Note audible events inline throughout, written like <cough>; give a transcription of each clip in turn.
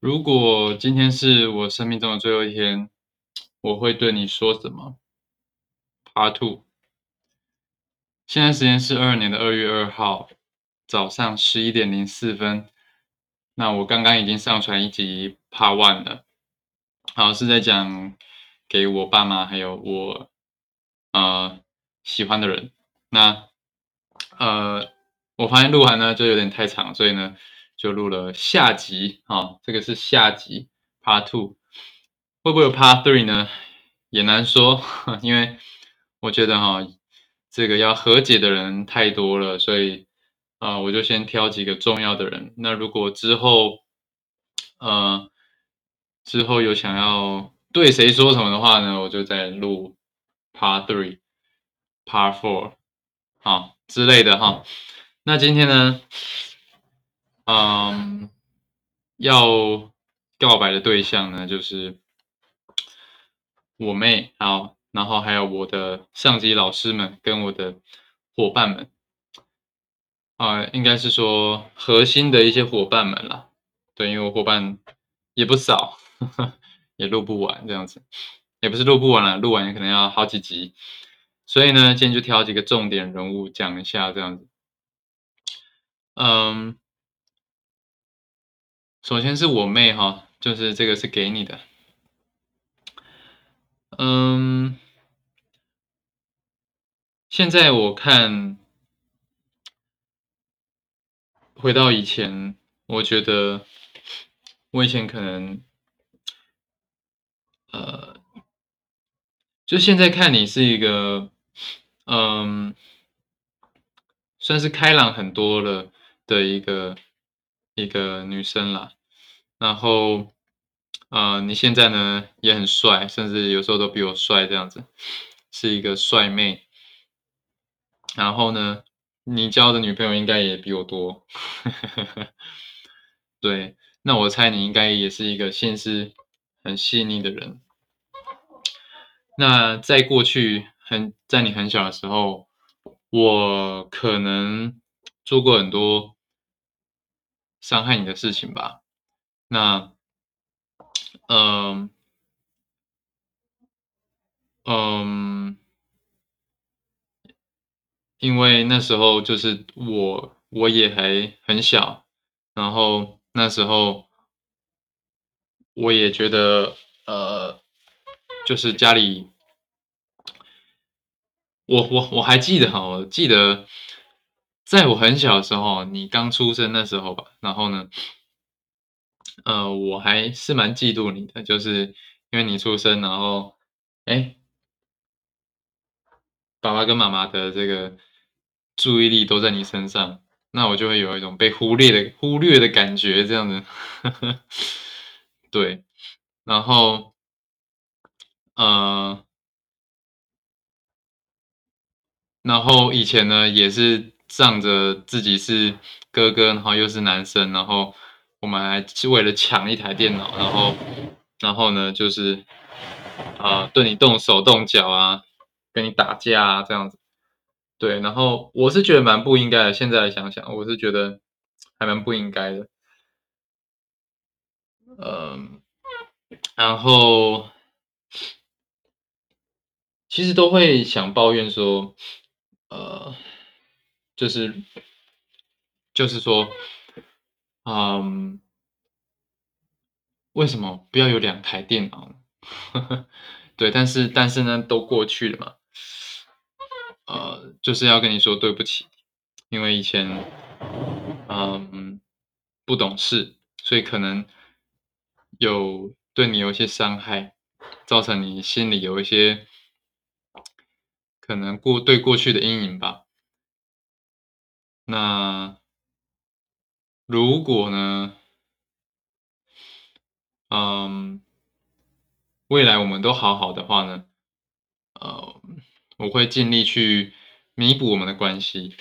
如果今天是我生命中的最后一天，我会对你说什么？Part Two。现在时间是二二年的二月二号早上十一点零四分。那我刚刚已经上传一集 Part One 了，好是在讲给我爸妈还有我呃喜欢的人。那呃。我发现录完呢就有点太长，所以呢就录了下集啊，这个是下集 Part Two，会不会有 Part Three 呢？也难说，<laughs> 因为我觉得哈，这个要和解的人太多了，所以啊，我就先挑几个重要的人。那如果之后呃之后有想要对谁说什么的话呢，我就再录 Part Three、Part Four 啊之类的哈。那今天呢，嗯，要告白的对象呢，就是我妹，好，然后还有我的上级老师们跟我的伙伴们，啊，应该是说核心的一些伙伴们啦，对，因为我伙伴也不少，<laughs> 也录不完这样子，也不是录不完了，录完也可能要好几集，所以呢，今天就挑几个重点人物讲一下这样子。嗯，首先是我妹哈，就是这个是给你的。嗯，现在我看回到以前，我觉得我以前可能，呃，就现在看你是一个，嗯，算是开朗很多了。的一个一个女生啦，然后呃，你现在呢也很帅，甚至有时候都比我帅，这样子是一个帅妹。然后呢，你交的女朋友应该也比我多，<laughs> 对，那我猜你应该也是一个心思很细腻的人。那在过去很在你很小的时候，我可能做过很多。伤害你的事情吧，那，嗯，嗯，因为那时候就是我我也还很小，然后那时候我也觉得，呃，就是家里，我我我还记得哈，我记得。在我很小的时候，你刚出生那时候吧，然后呢，呃，我还是蛮嫉妒你的，就是因为你出生，然后，哎，爸爸跟妈妈的这个注意力都在你身上，那我就会有一种被忽略的忽略的感觉，这样子，<laughs> 对，然后，呃，然后以前呢也是。仗着自己是哥哥，然后又是男生，然后我们还是为了抢一台电脑，然后，然后呢，就是啊，对你动手动脚啊，跟你打架啊，这样子，对，然后我是觉得蛮不应该的。现在想想，我是觉得还蛮不应该的。嗯，然后其实都会想抱怨说，呃。就是，就是说，嗯，为什么不要有两台电脑？<laughs> 对，但是但是呢，都过去了嘛。呃，就是要跟你说对不起，因为以前，嗯，不懂事，所以可能有对你有一些伤害，造成你心里有一些可能过对过去的阴影吧。那如果呢？嗯，未来我们都好好的话呢？呃，我会尽力去弥补我们的关系，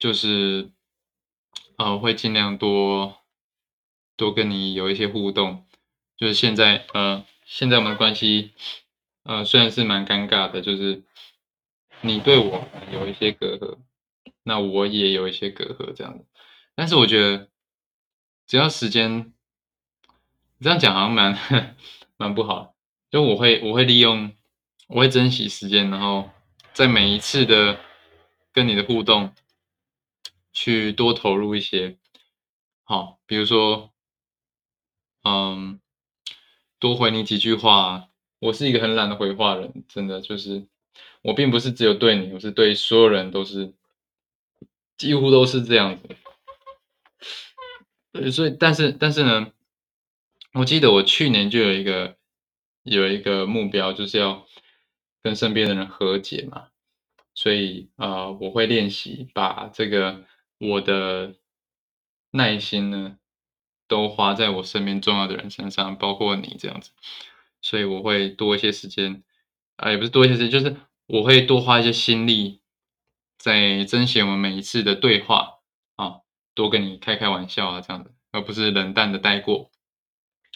就是呃，会尽量多多跟你有一些互动。就是现在，呃，现在我们的关系，呃，虽然是蛮尴尬的，就是。你对我有一些隔阂，那我也有一些隔阂，这样子。但是我觉得只要时间，这样讲好像蛮 <laughs> 蛮不好。就我会我会利用，我会珍惜时间，然后在每一次的跟你的互动，去多投入一些。好，比如说，嗯，多回你几句话。我是一个很懒的回话人，真的就是我并不是只有对你，我是对所有人都是，几乎都是这样子。对，所以但是但是呢，我记得我去年就有一个有一个目标，就是要跟身边的人和解嘛。所以啊，我会练习把这个我的耐心呢，都花在我身边重要的人身上，包括你这样子。所以我会多一些时间，啊，也不是多一些时间，就是我会多花一些心力，在珍惜我们每一次的对话啊，多跟你开开玩笑啊，这样子，而不是冷淡的带过。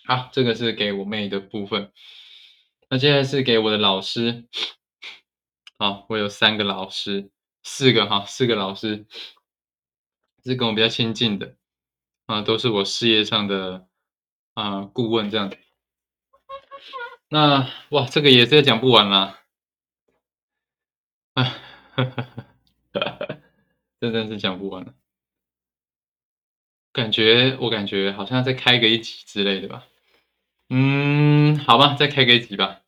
好，这个是给我妹的部分。那接下来是给我的老师。好，我有三个老师，四个哈，四个老师是跟我比较亲近的啊，都是我事业上的啊顾问这样子。那哇，这个也是讲不完啦，啊，<laughs> 真的是讲不完了。感觉我感觉好像再开个一集之类的吧。嗯，好吧，再开个一集吧。